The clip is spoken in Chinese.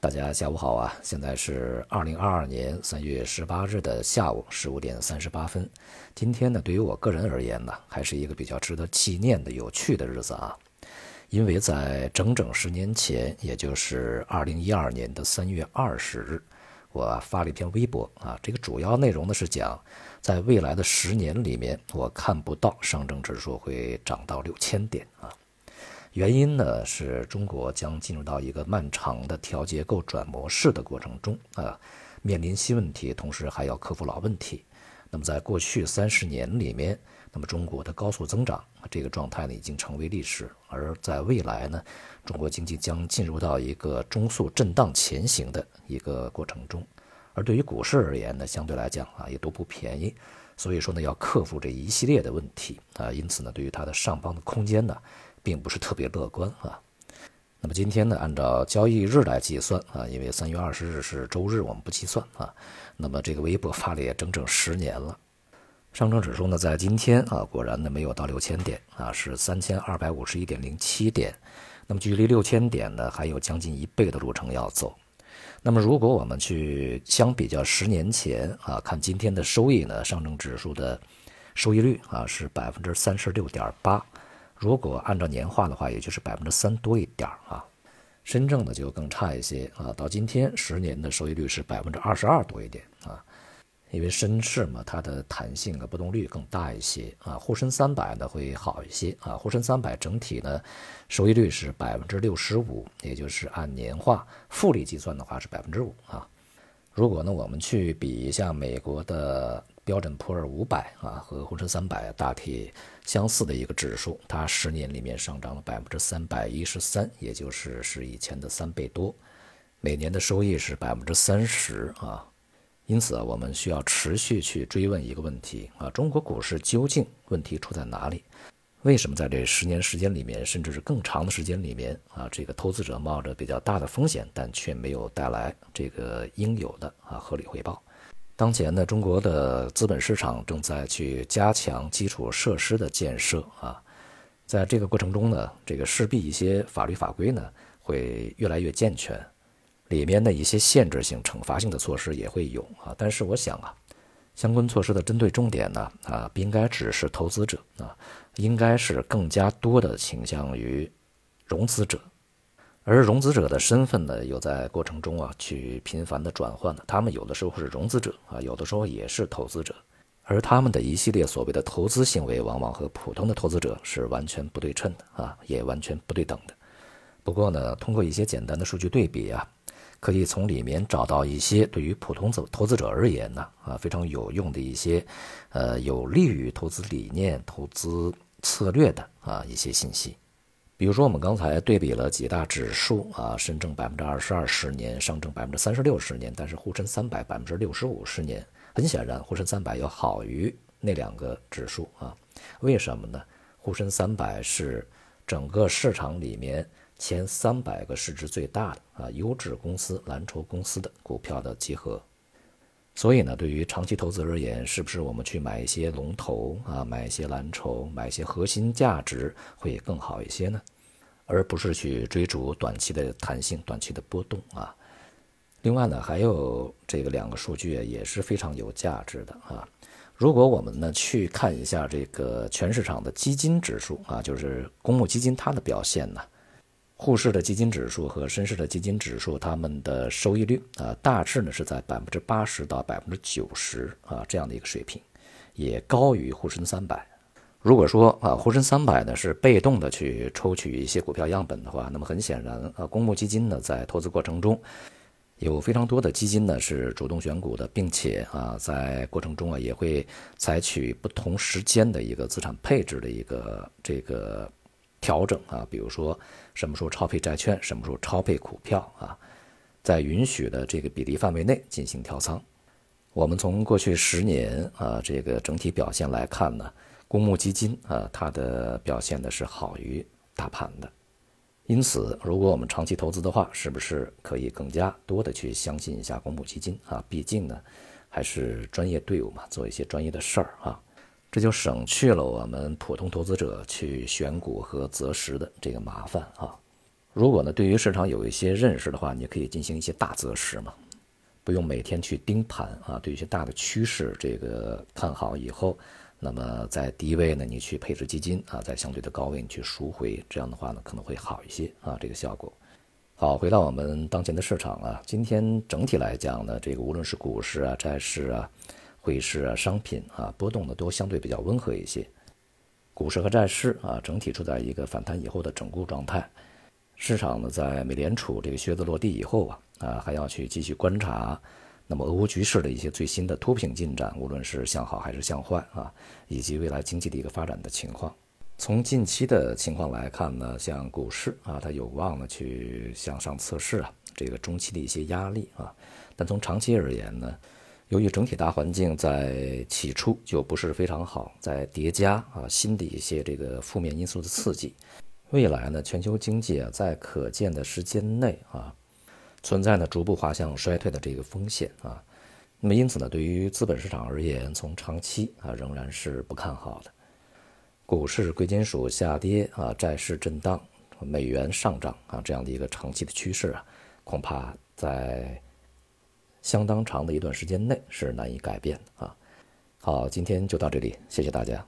大家下午好啊！现在是二零二二年三月十八日的下午十五点三十八分。今天呢，对于我个人而言呢，还是一个比较值得纪念的有趣的日子啊。因为在整整十年前，也就是二零一二年的三月二十日，我发了一篇微博啊。这个主要内容呢是讲，在未来的十年里面，我看不到上证指数会涨到六千点啊。原因呢是中国将进入到一个漫长的调结构转模式的过程中啊，面临新问题，同时还要克服老问题。那么在过去三十年里面，那么中国的高速增长这个状态呢已经成为历史，而在未来呢，中国经济将进入到一个中速震荡前行的一个过程中。而对于股市而言呢，相对来讲啊也都不便宜，所以说呢要克服这一系列的问题啊，因此呢对于它的上方的空间呢。并不是特别乐观啊。那么今天呢，按照交易日来计算啊，因为三月二十日是周日，我们不计算啊。那么这个微博发了也整整十年了。上证指数呢，在今天啊，果然呢没有到六千点啊，是三千二百五十一点零七点。那么距离六千点呢，还有将近一倍的路程要走。那么如果我们去相比较十年前啊，看今天的收益呢，上证指数的收益率啊是百分之三十六点八。如果按照年化的话，也就是百分之三多一点啊。深圳呢就更差一些啊，到今天十年的收益率是百分之二十二多一点啊。因为深市嘛，它的弹性和波动率更大一些啊。沪深三百呢会好一些啊，沪深三百整体呢收益率是百分之六十五，也就是按年化复利计算的话是百分之五啊。如果呢我们去比一下美国的。标准普尔五百啊和沪深三百大体相似的一个指数，它十年里面上涨了百分之三百一十三，也就是是以前的三倍多，每年的收益是百分之三十啊。因此啊，我们需要持续去追问一个问题啊：中国股市究竟问题出在哪里？为什么在这十年时间里面，甚至是更长的时间里面啊，这个投资者冒着比较大的风险，但却没有带来这个应有的啊合理回报？当前呢，中国的资本市场正在去加强基础设施的建设啊，在这个过程中呢，这个势必一些法律法规呢会越来越健全，里面的一些限制性、惩罚性的措施也会有啊。但是我想啊，相关措施的针对重点呢啊，不应该只是投资者啊，应该是更加多的倾向于融资者。而融资者的身份呢，又在过程中啊去频繁的转换的。他们有的时候是融资者啊，有的时候也是投资者，而他们的一系列所谓的投资行为，往往和普通的投资者是完全不对称的啊，也完全不对等的。不过呢，通过一些简单的数据对比啊，可以从里面找到一些对于普通投投资者而言呢啊非常有用的一些，呃，有利于投资理念、投资策略的啊一些信息。比如说，我们刚才对比了几大指数啊，深证百分之二十二十年，上证百分之三十六十年，但是沪深三百百分之六十五十年。很显然，沪深三百要好于那两个指数啊。为什么呢？沪深三百是整个市场里面前三百个市值最大的啊优质公司、蓝筹公司的股票的集合。所以呢，对于长期投资而言，是不是我们去买一些龙头啊，买一些蓝筹，买一些核心价值会更好一些呢？而不是去追逐短期的弹性、短期的波动啊。另外呢，还有这个两个数据也是非常有价值的啊。如果我们呢去看一下这个全市场的基金指数啊，就是公募基金它的表现呢。沪市的基金指数和深市的基金指数，它们的收益率啊，大致呢是在百分之八十到百分之九十啊这样的一个水平，也高于沪深三百。如果说啊沪深三百呢是被动的去抽取一些股票样本的话，那么很显然啊公募基金呢在投资过程中，有非常多的基金呢是主动选股的，并且啊在过程中啊也会采取不同时间的一个资产配置的一个这个。调整啊，比如说什么时候超配债券，什么时候超配股票啊，在允许的这个比例范围内进行调仓。我们从过去十年啊这个整体表现来看呢，公募基金啊它的表现的是好于大盘的。因此，如果我们长期投资的话，是不是可以更加多的去相信一下公募基金啊？毕竟呢，还是专业队伍嘛，做一些专业的事儿啊。这就省去了我们普通投资者去选股和择时的这个麻烦啊。如果呢对于市场有一些认识的话，你可以进行一些大择时嘛，不用每天去盯盘啊。对一些大的趋势这个看好以后，那么在低位呢你去配置基金啊，在相对的高位你去赎回，这样的话呢可能会好一些啊，这个效果。好，回到我们当前的市场啊，今天整体来讲呢，这个无论是股市啊、债市啊、汇市啊、商品啊，波动呢都相对比较温和一些。股市和债市啊，整体处在一个反弹以后的整固状态。市场呢，在美联储这个靴子落地以后啊，啊，还要去继续观察，那么俄乌局势的一些最新的突品进展，无论是向好还是向坏啊，以及未来经济的一个发展的情况。从近期的情况来看呢，像股市啊，它有望呢去向上测试啊这个中期的一些压力啊。但从长期而言呢，由于整体大环境在起初就不是非常好，在叠加啊新的一些这个负面因素的刺激，未来呢全球经济啊在可见的时间内啊存在呢逐步滑向衰退的这个风险啊。那么因此呢，对于资本市场而言，从长期啊仍然是不看好的。股市、贵金属下跌啊，债市震荡，美元上涨啊，这样的一个长期的趋势啊，恐怕在相当长的一段时间内是难以改变的啊。好，今天就到这里，谢谢大家。